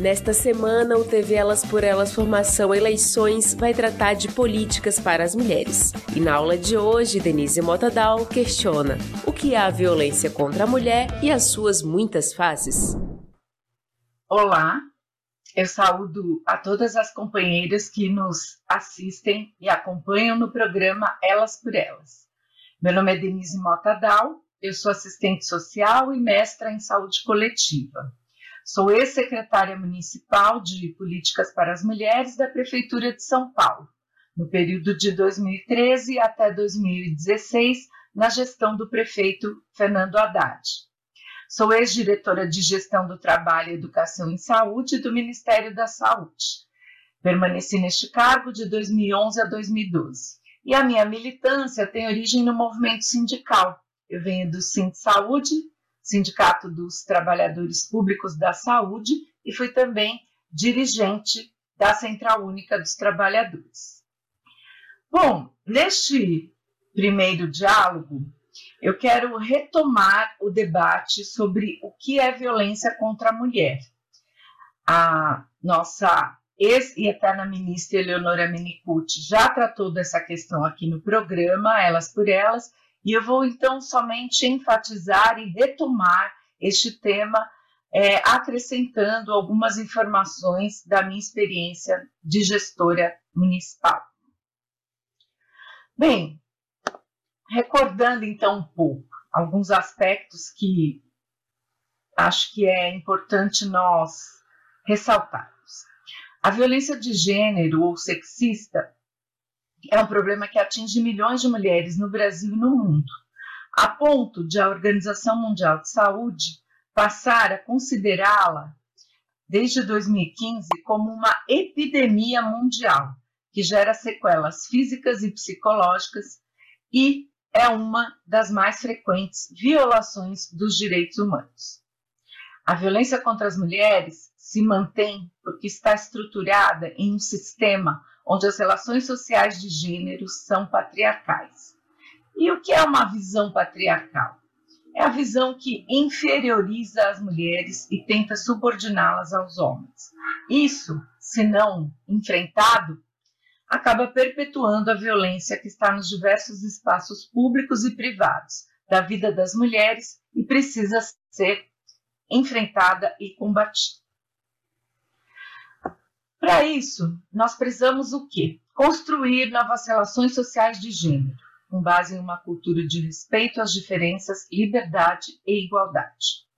Nesta semana, o TV Elas por Elas Formação Eleições vai tratar de políticas para as mulheres. E na aula de hoje, Denise Motadal questiona o que é a violência contra a mulher e as suas muitas faces. Olá, eu saúdo a todas as companheiras que nos assistem e acompanham no programa Elas por Elas. Meu nome é Denise Motadal, eu sou assistente social e mestra em saúde coletiva. Sou ex-secretária municipal de Políticas para as Mulheres da Prefeitura de São Paulo, no período de 2013 até 2016, na gestão do prefeito Fernando Haddad. Sou ex-diretora de Gestão do Trabalho, Educação e Saúde do Ministério da Saúde. Permaneci neste cargo de 2011 a 2012. E a minha militância tem origem no movimento sindical. Eu venho do Sind Saúde, Sindicato dos Trabalhadores Públicos da Saúde, e fui também dirigente da Central Única dos Trabalhadores. Bom, neste primeiro diálogo, eu quero retomar o debate sobre o que é violência contra a mulher. A nossa ex e eterna ministra Eleonora Minicucci já tratou dessa questão aqui no programa, Elas por Elas, e eu vou então somente enfatizar e retomar este tema, é, acrescentando algumas informações da minha experiência de gestora municipal. Bem, recordando então um pouco alguns aspectos que acho que é importante nós ressaltarmos. A violência de gênero ou sexista é um problema que atinge milhões de mulheres no Brasil e no mundo, a ponto de a Organização Mundial de Saúde passar a considerá-la, desde 2015, como uma epidemia mundial, que gera sequelas físicas e psicológicas e é uma das mais frequentes violações dos direitos humanos. A violência contra as mulheres se mantém porque está estruturada em um sistema onde as relações sociais de gênero são patriarcais. E o que é uma visão patriarcal? É a visão que inferioriza as mulheres e tenta subordiná-las aos homens. Isso, se não enfrentado, acaba perpetuando a violência que está nos diversos espaços públicos e privados da vida das mulheres e precisa ser enfrentada e combatida. Para isso, nós precisamos o quê? Construir novas relações sociais de gênero, com base em uma cultura de respeito às diferenças, liberdade e igualdade.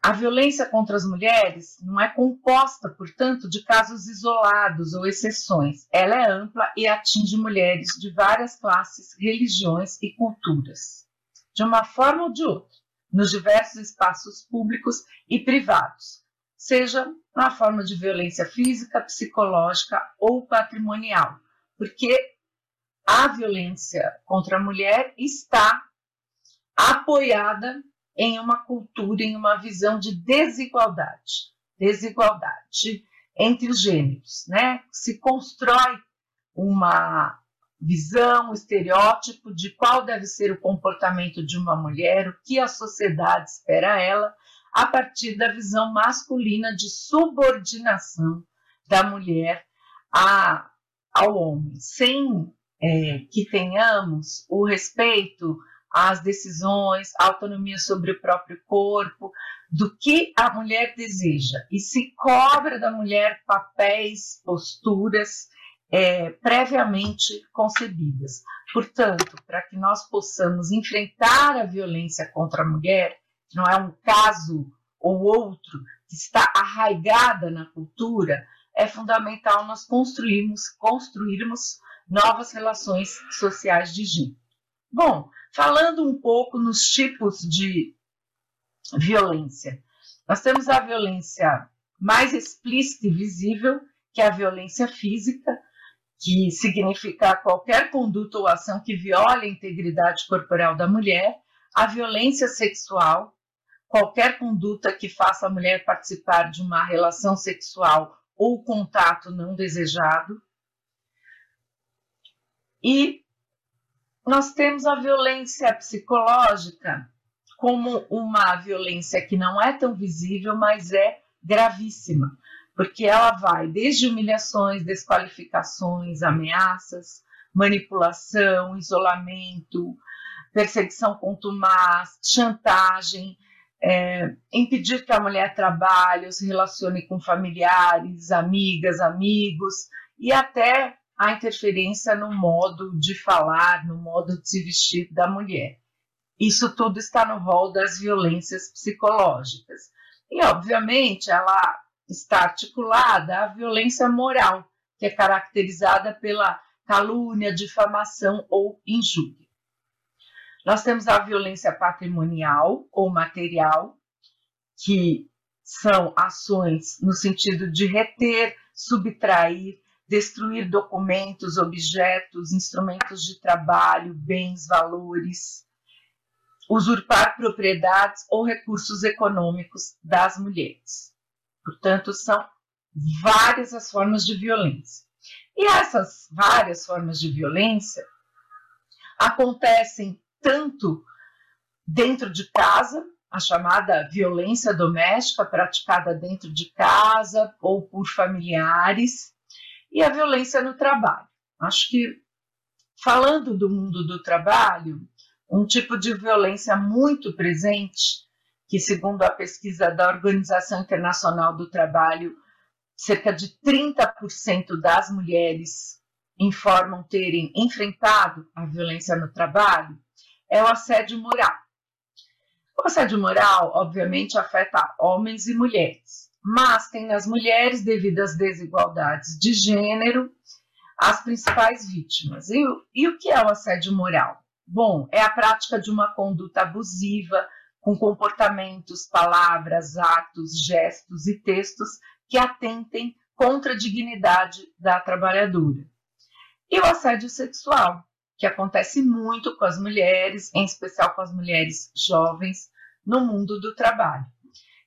A violência contra as mulheres não é composta, portanto, de casos isolados ou exceções. Ela é ampla e atinge mulheres de várias classes, religiões e culturas, de uma forma ou de outra, nos diversos espaços públicos e privados, seja na forma de violência física, psicológica ou patrimonial, porque a violência contra a mulher está apoiada em uma cultura, em uma visão de desigualdade, desigualdade entre os gêneros, né? Se constrói uma visão, um estereótipo de qual deve ser o comportamento de uma mulher, o que a sociedade espera ela, a partir da visão masculina de subordinação da mulher a, ao homem, sem é, que tenhamos o respeito às decisões, a autonomia sobre o próprio corpo, do que a mulher deseja, e se cobra da mulher papéis, posturas é, previamente concebidas. Portanto, para que nós possamos enfrentar a violência contra a mulher, não é um caso ou outro que está arraigada na cultura, é fundamental nós construirmos, construirmos novas relações sociais de gênero. Bom, falando um pouco nos tipos de violência, Nós temos a violência mais explícita e visível, que é a violência física, que significa qualquer conduta ou ação que viole a integridade corporal da mulher, a violência sexual, qualquer conduta que faça a mulher participar de uma relação sexual ou contato não desejado. E nós temos a violência psicológica como uma violência que não é tão visível, mas é gravíssima porque ela vai desde humilhações, desqualificações, ameaças, manipulação, isolamento, perseguição contumaz, chantagem, é, impedir que a mulher trabalhe se relacione com familiares, amigas, amigos e até a interferência no modo de falar, no modo de se vestir da mulher. Isso tudo está no rol das violências psicológicas. E, obviamente, ela está articulada a violência moral, que é caracterizada pela calúnia, difamação ou injúria. Nós temos a violência patrimonial ou material, que são ações no sentido de reter, subtrair, destruir documentos, objetos, instrumentos de trabalho, bens, valores, usurpar propriedades ou recursos econômicos das mulheres. Portanto, são várias as formas de violência. E essas várias formas de violência acontecem tanto dentro de casa, a chamada violência doméstica praticada dentro de casa ou por familiares, e a violência no trabalho. Acho que, falando do mundo do trabalho, um tipo de violência muito presente que, segundo a pesquisa da Organização Internacional do Trabalho, cerca de 30% das mulheres informam terem enfrentado a violência no trabalho, é o assédio moral. O assédio moral, obviamente, afeta homens e mulheres, mas tem nas mulheres, devido às desigualdades de gênero, as principais vítimas. E, e o que é o assédio moral? Bom, é a prática de uma conduta abusiva, com comportamentos, palavras, atos, gestos e textos que atentem contra a dignidade da trabalhadora. E o assédio sexual, que acontece muito com as mulheres, em especial com as mulheres jovens, no mundo do trabalho,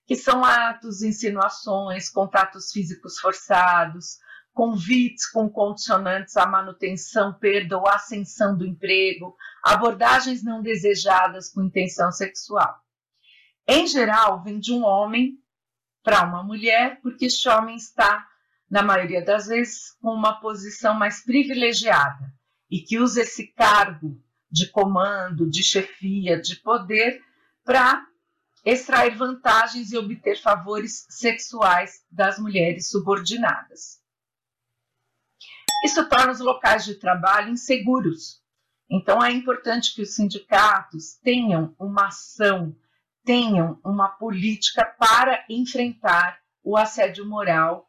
que são atos, insinuações, contatos físicos forçados, convites com condicionantes à manutenção, perda ou ascensão do emprego, abordagens não desejadas com intenção sexual. Em geral, vem de um homem para uma mulher, porque este homem está, na maioria das vezes, com uma posição mais privilegiada e que usa esse cargo de comando, de chefia, de poder para extrair vantagens e obter favores sexuais das mulheres subordinadas. Isso torna os locais de trabalho inseguros. Então, é importante que os sindicatos tenham uma ação tenham uma política para enfrentar o assédio moral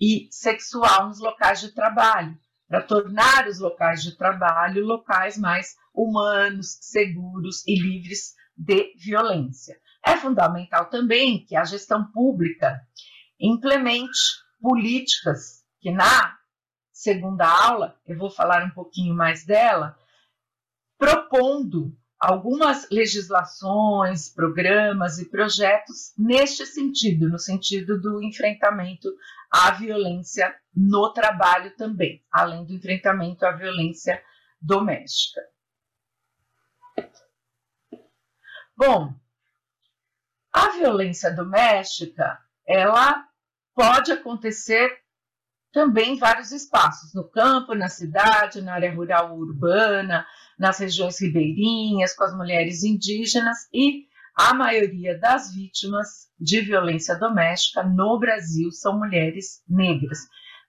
e sexual nos locais de trabalho, para tornar os locais de trabalho locais mais humanos, seguros e livres de violência. É fundamental também que a gestão pública implemente políticas que na segunda aula eu vou falar um pouquinho mais dela, propondo algumas legislações, programas e projetos neste sentido, no sentido do enfrentamento à violência no trabalho também, além do enfrentamento à violência doméstica. Bom, a violência doméstica, ela pode acontecer também vários espaços, no campo, na cidade, na área rural urbana, nas regiões ribeirinhas, com as mulheres indígenas e a maioria das vítimas de violência doméstica no Brasil são mulheres negras,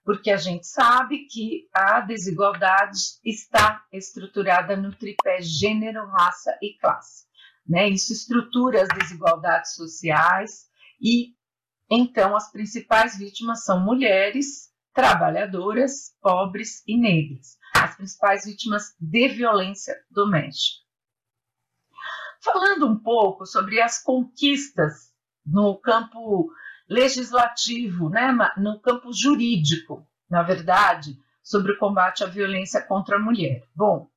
porque a gente sabe que a desigualdade está estruturada no tripé gênero, raça e classe. Né? Isso estrutura as desigualdades sociais e então as principais vítimas são mulheres trabalhadoras, pobres e negras as principais vítimas de violência doméstica. Falando um pouco sobre as conquistas no campo legislativo, né, no campo jurídico, na verdade, sobre o combate à violência contra a mulher. Bom,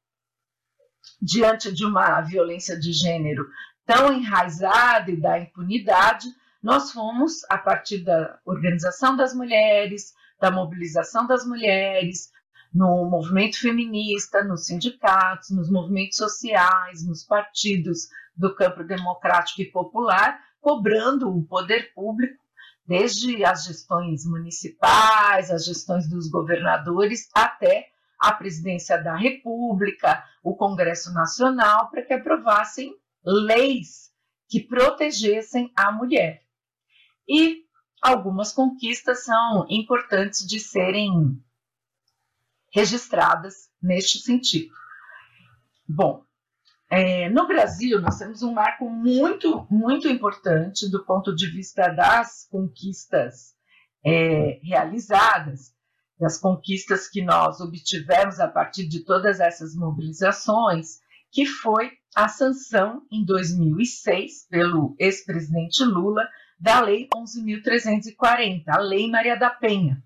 diante de uma violência de gênero tão enraizada e da impunidade, nós fomos, a partir da organização das mulheres, da mobilização das mulheres, no movimento feminista, nos sindicatos, nos movimentos sociais, nos partidos do campo democrático e popular, cobrando o poder público, desde as gestões municipais, as gestões dos governadores, até a presidência da República, o Congresso Nacional, para que aprovassem leis que protegessem a mulher. E algumas conquistas são importantes de serem registradas neste sentido. Bom, é, no Brasil nós temos um marco muito, muito importante do ponto de vista das conquistas é, realizadas, das conquistas que nós obtivemos a partir de todas essas mobilizações, que foi a sanção em 2006 pelo ex-presidente Lula da Lei 11.340, a Lei Maria da Penha,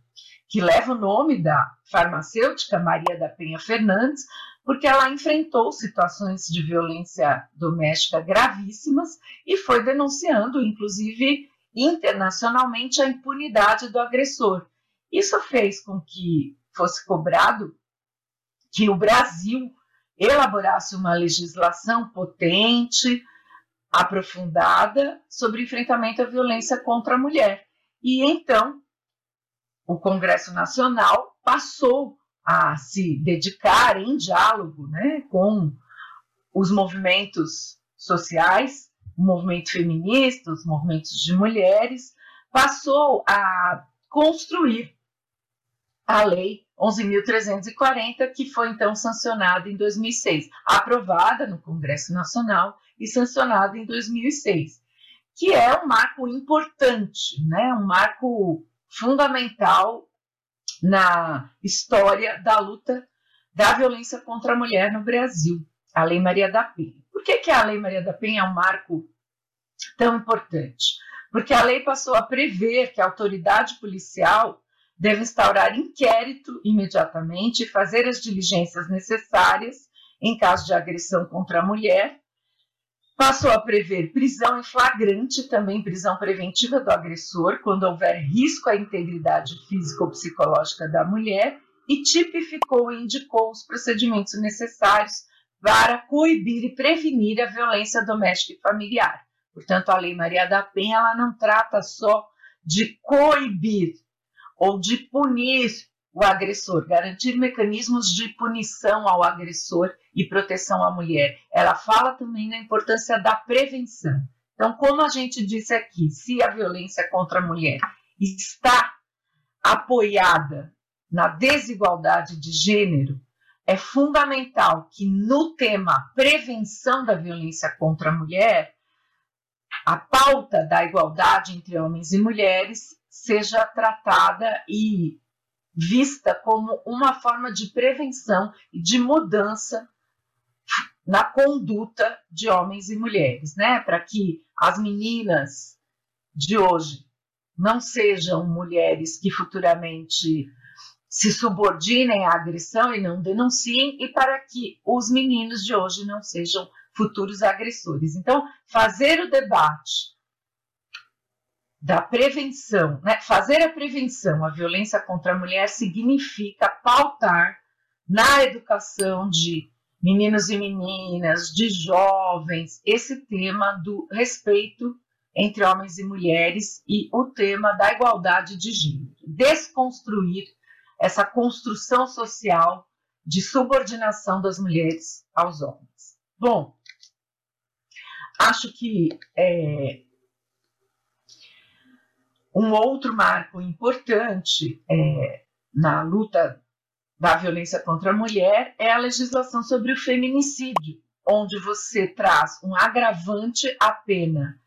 que leva o nome da farmacêutica Maria da Penha Fernandes, porque ela enfrentou situações de violência doméstica gravíssimas e foi denunciando, inclusive internacionalmente, a impunidade do agressor. Isso fez com que fosse cobrado que o Brasil elaborasse uma legislação potente, aprofundada sobre enfrentamento à violência contra a mulher. E então o Congresso Nacional passou a se dedicar em diálogo né, com os movimentos sociais, o movimento feminista, os movimentos de mulheres, passou a construir a Lei 11.340, que foi então sancionada em 2006, aprovada no Congresso Nacional e sancionada em 2006, que é um marco importante, né, um marco fundamental na história da luta da violência contra a mulher no Brasil, a Lei Maria da Penha. Por que, que a Lei Maria da Penha é um marco tão importante? Porque a lei passou a prever que a autoridade policial deve instaurar inquérito imediatamente e fazer as diligências necessárias em caso de agressão contra a mulher Passou a prever prisão em flagrante, também prisão preventiva do agressor, quando houver risco à integridade física ou psicológica da mulher, e tipificou e indicou os procedimentos necessários para coibir e prevenir a violência doméstica e familiar. Portanto, a Lei Maria da Penha ela não trata só de coibir ou de punir o agressor, garantir mecanismos de punição ao agressor e proteção à mulher. Ela fala também na importância da prevenção. Então, como a gente disse aqui, se a violência contra a mulher está apoiada na desigualdade de gênero, é fundamental que no tema prevenção da violência contra a mulher, a pauta da igualdade entre homens e mulheres seja tratada e vista como uma forma de prevenção e de mudança na conduta de homens e mulheres, né? Para que as meninas de hoje não sejam mulheres que futuramente se subordinem à agressão e não denunciem, e para que os meninos de hoje não sejam futuros agressores. Então, fazer o debate da prevenção, né? fazer a prevenção à violência contra a mulher significa pautar na educação de meninos e meninas, de jovens, esse tema do respeito entre homens e mulheres e o tema da igualdade de gênero. Desconstruir essa construção social de subordinação das mulheres aos homens. Bom, acho que é, um outro marco importante é, na luta da violência contra a mulher é a legislação sobre o feminicídio, onde você traz um agravante à pena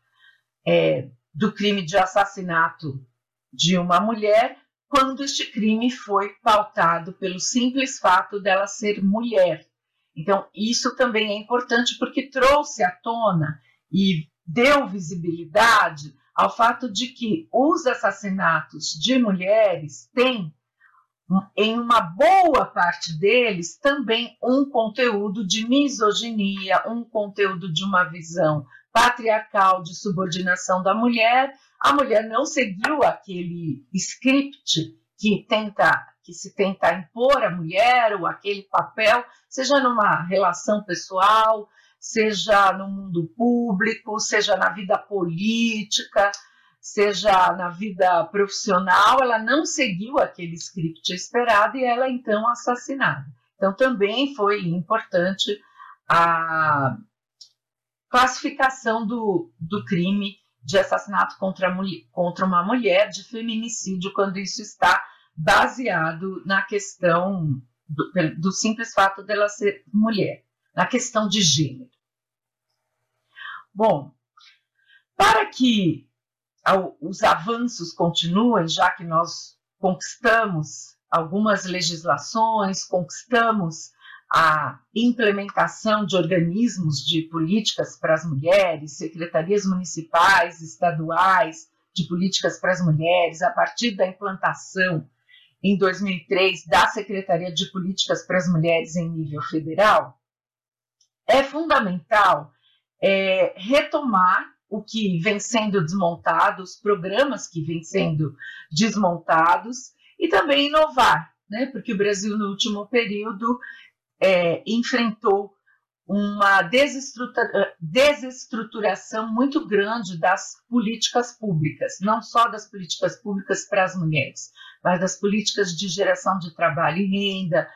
é, do crime de assassinato de uma mulher quando este crime foi pautado pelo simples fato dela ser mulher. Então, isso também é importante porque trouxe à tona e deu visibilidade ao fato de que os assassinatos de mulheres têm, em uma boa parte deles, também um conteúdo de misoginia, um conteúdo de uma visão patriarcal de subordinação da mulher. A mulher não seguiu aquele script que tenta que se tenta impor à mulher ou aquele papel, seja numa relação pessoal, seja no mundo público, seja na vida política, seja na vida profissional, ela não seguiu aquele script esperado e ela então assassinada. Então também foi importante a classificação do, do crime de assassinato contra, mulher, contra uma mulher, de feminicídio, quando isso está baseado na questão do, do simples fato dela ser mulher, na questão de gênero. Bom, para que os avanços continuem, já que nós conquistamos algumas legislações, conquistamos a implementação de organismos de políticas para as mulheres, secretarias municipais, estaduais de políticas para as mulheres, a partir da implantação em 2003 da Secretaria de Políticas para as Mulheres em nível federal, é fundamental é, retomar o que vem sendo desmontado, os programas que vêm sendo desmontados e também inovar, né? porque o Brasil, no último período, é, enfrentou uma desestrutura, desestruturação muito grande das políticas públicas, não só das políticas públicas para as mulheres, mas das políticas de geração de trabalho e renda,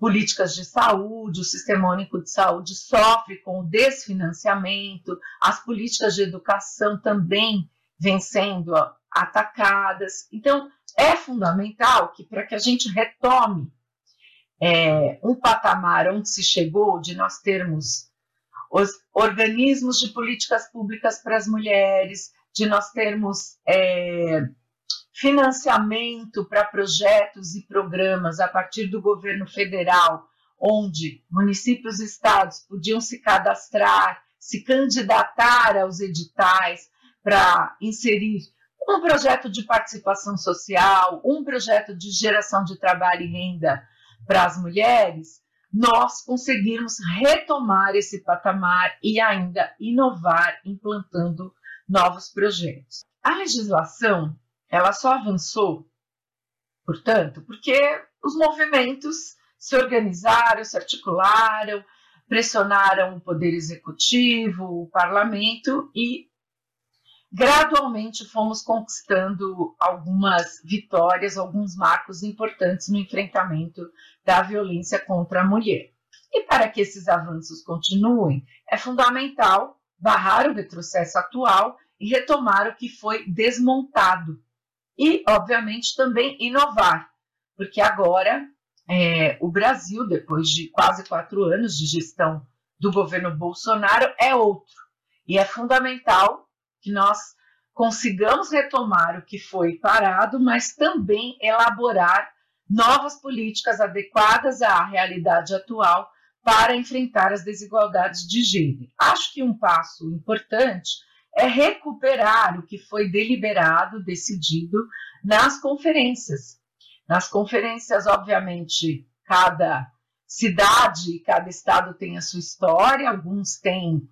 políticas de saúde, o Sistema Único de Saúde sofre com o desfinanciamento, as políticas de educação também vêm sendo atacadas. Então, é fundamental que, para que a gente retome é, um patamar onde se chegou, de nós termos os organismos de políticas públicas para as mulheres, de nós termos é, financiamento para projetos e programas a partir do governo federal, onde municípios e estados podiam se cadastrar, se candidatar aos editais para inserir um projeto de participação social, um projeto de geração de trabalho e renda para as mulheres, nós conseguirmos retomar esse patamar e ainda inovar implantando novos projetos. A legislação ela só avançou, portanto, porque os movimentos se organizaram, se articularam, pressionaram o poder executivo, o parlamento e gradualmente fomos conquistando algumas vitórias, alguns marcos importantes no enfrentamento da violência contra a mulher. E para que esses avanços continuem, é fundamental barrar o retrocesso atual e retomar o que foi desmontado e, obviamente, também inovar, porque agora é, o Brasil, depois de quase quatro anos de gestão do governo Bolsonaro, é outro. E é fundamental que nós consigamos retomar o que foi parado, mas também elaborar novas políticas adequadas à realidade atual para enfrentar as desigualdades de gênero. Acho que um passo importante é recuperar o que foi deliberado, decidido nas conferências. Nas conferências, obviamente, cada cidade, cada estado tem a sua história, alguns têm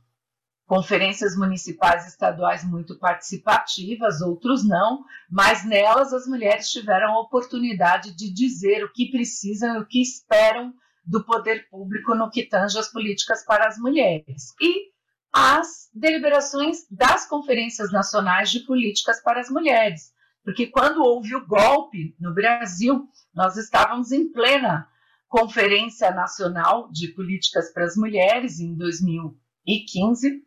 conferências municipais e estaduais muito participativas, outros não, mas nelas as mulheres tiveram a oportunidade de dizer o que precisam e o que esperam do poder público no que tange as políticas para as mulheres. E as deliberações das conferências nacionais de políticas para as mulheres. Porque quando houve o golpe no Brasil, nós estávamos em plena Conferência Nacional de Políticas para as Mulheres, em 2015,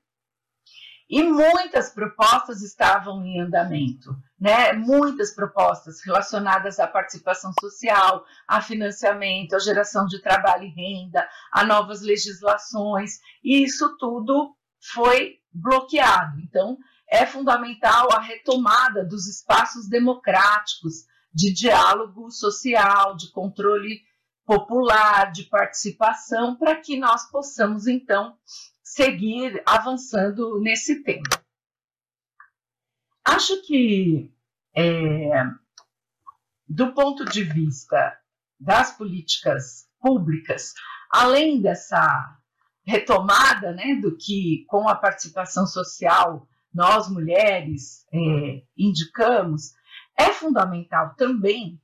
e muitas propostas estavam em andamento, né? Muitas propostas relacionadas à participação social, a financiamento, a geração de trabalho e renda, a novas legislações, e isso tudo foi bloqueado. Então, é fundamental a retomada dos espaços democráticos de diálogo social, de controle popular, de participação, para que nós possamos, então, seguir avançando nesse tema. acho que, é, do ponto de vista das políticas públicas, além dessa retomada né, do que, com a participação social, nós mulheres é, indicamos, é fundamental também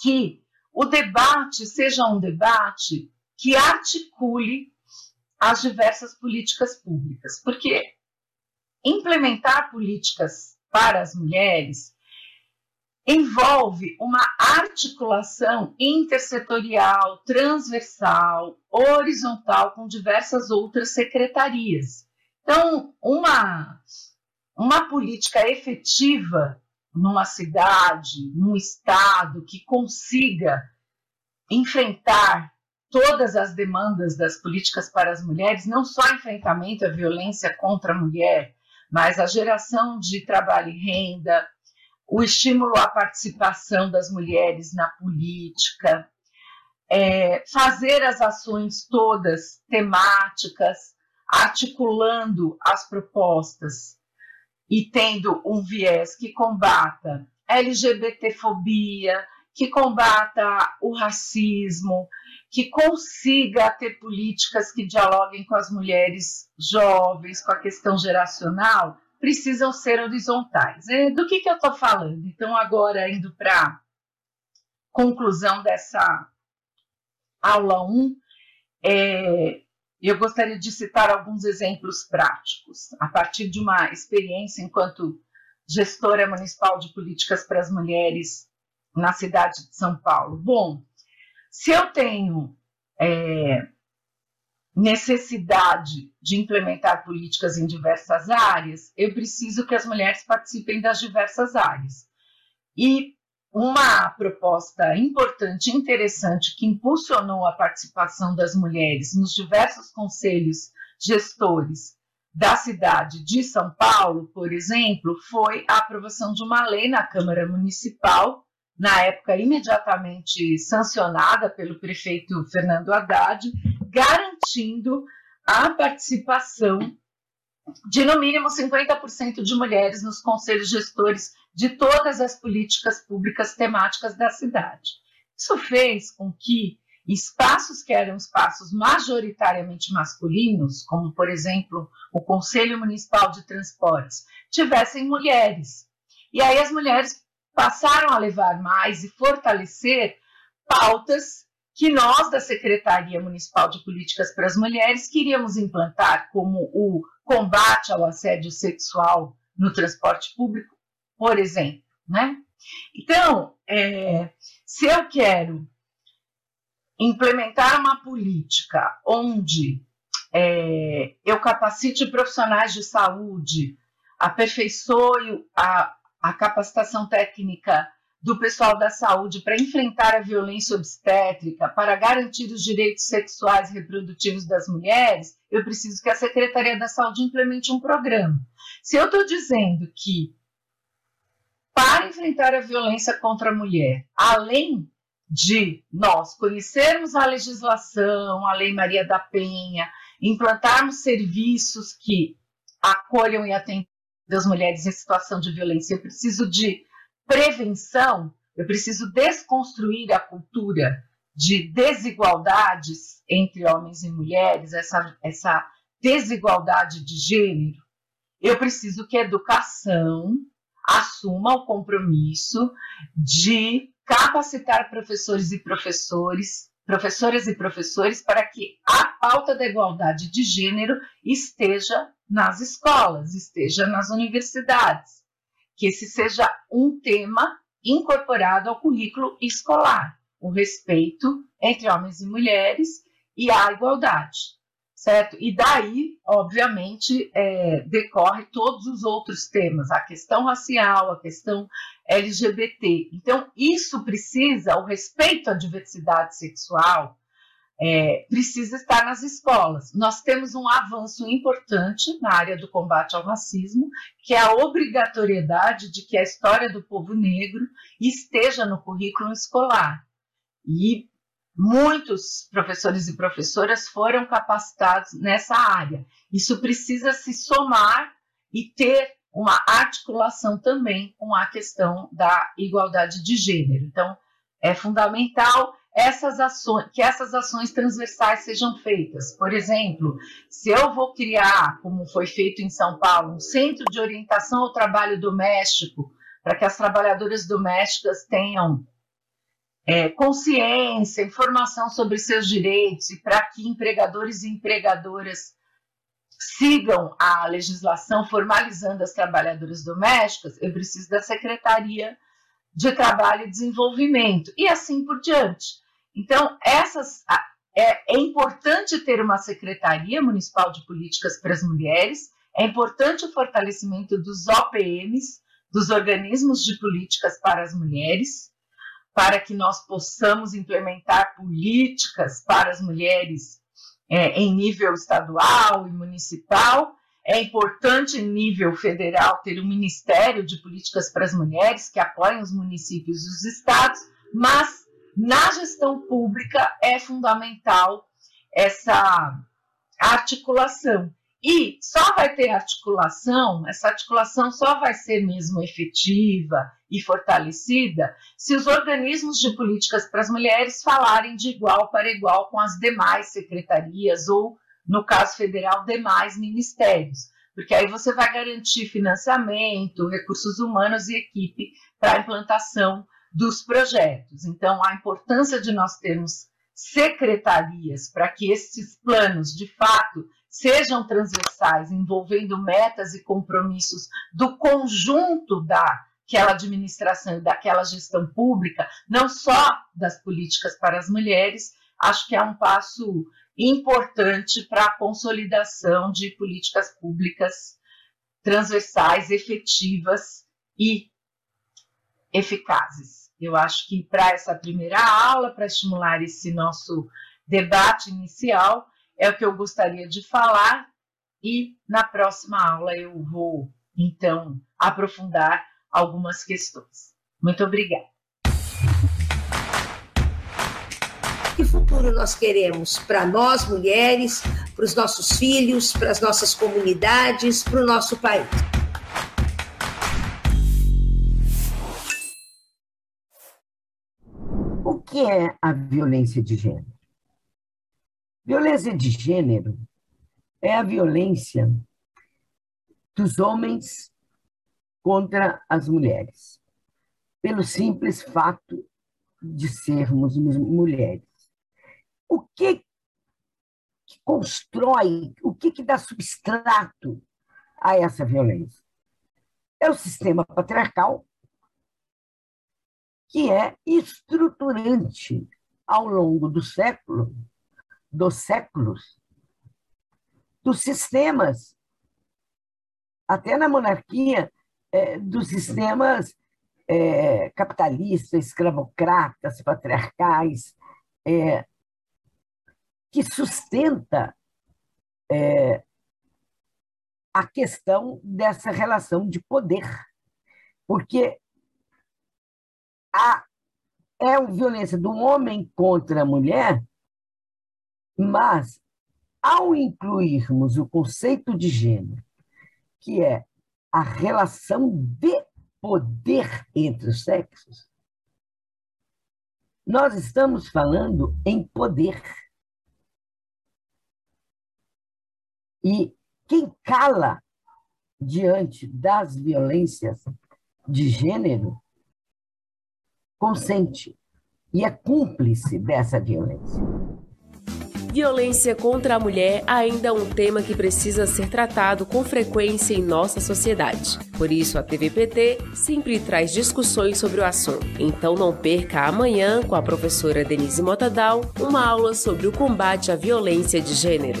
que o debate seja um debate que articule as diversas políticas públicas, porque implementar políticas para as mulheres envolve uma articulação intersetorial, transversal, horizontal com diversas outras secretarias. Então, uma, uma política efetiva numa cidade, num estado que consiga enfrentar todas as demandas das políticas para as mulheres, não só enfrentamento à violência contra a mulher, mas a geração de trabalho e renda, o estímulo à participação das mulheres na política, é, fazer as ações todas temáticas, articulando as propostas e tendo um viés que combata LGBTfobia, que combata o racismo, que consiga ter políticas que dialoguem com as mulheres jovens, com a questão geracional, precisam ser horizontais. É, do que, que eu estou falando? Então, agora indo para a conclusão dessa aula 1, é, eu gostaria de citar alguns exemplos práticos, a partir de uma experiência enquanto gestora municipal de políticas para as mulheres na cidade de São Paulo. Bom, se eu tenho é, necessidade de implementar políticas em diversas áreas, eu preciso que as mulheres participem das diversas áreas. E uma proposta importante interessante que impulsionou a participação das mulheres nos diversos conselhos gestores da cidade de São Paulo, por exemplo, foi a aprovação de uma lei na Câmara Municipal, na época imediatamente sancionada pelo prefeito Fernando Haddad, garantindo a participação de no mínimo 50% de mulheres nos conselhos gestores de todas as políticas públicas temáticas da cidade. Isso fez com que espaços que eram espaços majoritariamente masculinos, como por exemplo o Conselho Municipal de Transportes, tivessem mulheres. E aí as mulheres passaram a levar mais e fortalecer pautas que nós da Secretaria Municipal de Políticas para as Mulheres queríamos implantar, como o combate ao assédio sexual no transporte público, por exemplo, né? Então, é, se eu quero implementar uma política onde é, eu capacite profissionais de saúde, aperfeiçoe a, a capacitação técnica do pessoal da saúde para enfrentar a violência obstétrica, para garantir os direitos sexuais e reprodutivos das mulheres, eu preciso que a Secretaria da Saúde implemente um programa. Se eu estou dizendo que para enfrentar a violência contra a mulher, além de nós conhecermos a legislação, a Lei Maria da Penha, implantarmos serviços que acolham e atendam as mulheres em situação de violência, eu preciso de prevenção, eu preciso desconstruir a cultura de desigualdades entre homens e mulheres, essa, essa desigualdade de gênero. Eu preciso que a educação assuma o compromisso de capacitar professores e professores, professoras e professores para que a pauta da igualdade de gênero esteja nas escolas, esteja nas universidades, que esse seja um tema incorporado ao currículo escolar, o respeito entre homens e mulheres e a igualdade certo? E daí, obviamente, é, decorre todos os outros temas, a questão racial, a questão LGBT. Então, isso precisa, o respeito à diversidade sexual, é, precisa estar nas escolas. Nós temos um avanço importante na área do combate ao racismo, que é a obrigatoriedade de que a história do povo negro esteja no currículo escolar. E muitos professores e professoras foram capacitados nessa área. Isso precisa se somar e ter uma articulação também com a questão da igualdade de gênero. Então, é fundamental essas ações, que essas ações transversais sejam feitas. Por exemplo, se eu vou criar, como foi feito em São Paulo, um centro de orientação ao trabalho doméstico, para que as trabalhadoras domésticas tenham é, consciência, informação sobre seus direitos e para que empregadores e empregadoras sigam a legislação formalizando as trabalhadoras domésticas, eu preciso da Secretaria de Trabalho e Desenvolvimento e assim por diante. Então, essas é, é importante ter uma Secretaria Municipal de Políticas para as Mulheres, é importante o fortalecimento dos OPMs, dos organismos de políticas para as mulheres, para que nós possamos implementar políticas para as mulheres é, em nível estadual e municipal. É importante, em nível federal, ter um Ministério de Políticas para as Mulheres que apoie os municípios e os estados, mas na gestão pública é fundamental essa articulação. E só vai ter articulação, essa articulação só vai ser mesmo efetiva e fortalecida se os organismos de políticas para as mulheres falarem de igual para igual com as demais secretarias ou, no caso federal, demais ministérios. Porque aí você vai garantir financiamento, recursos humanos e equipe para a implantação dos projetos. Então, a importância de nós termos secretarias para que esses planos, de fato, sejam transversais, envolvendo metas e compromissos do conjunto daquela administração e daquela gestão pública, não só das políticas para as mulheres, acho que é um passo importante para a consolidação de políticas públicas transversais, efetivas e eficazes. Eu acho que para essa primeira aula, para estimular esse nosso debate inicial, é o que eu gostaria de falar e na próxima aula eu vou então aprofundar algumas questões. Muito obrigada. Que futuro nós queremos para nós mulheres, para os nossos filhos, para as nossas comunidades, para o nosso país? Que é a violência de gênero? Violência de gênero é a violência dos homens contra as mulheres, pelo simples fato de sermos mulheres. O que, que constrói, o que, que dá substrato a essa violência? É o sistema patriarcal, que é estruturante ao longo do século dos séculos, dos sistemas, até na monarquia, é, dos sistemas é, capitalistas, escravocratas, patriarcais, é, que sustenta é, a questão dessa relação de poder. Porque a, é a violência do homem contra a mulher mas, ao incluirmos o conceito de gênero, que é a relação de poder entre os sexos, nós estamos falando em poder. E quem cala diante das violências de gênero consente e é cúmplice dessa violência. Violência contra a mulher ainda é um tema que precisa ser tratado com frequência em nossa sociedade. Por isso, a TVPT sempre traz discussões sobre o assunto. Então, não perca amanhã, com a professora Denise Motadal, uma aula sobre o combate à violência de gênero.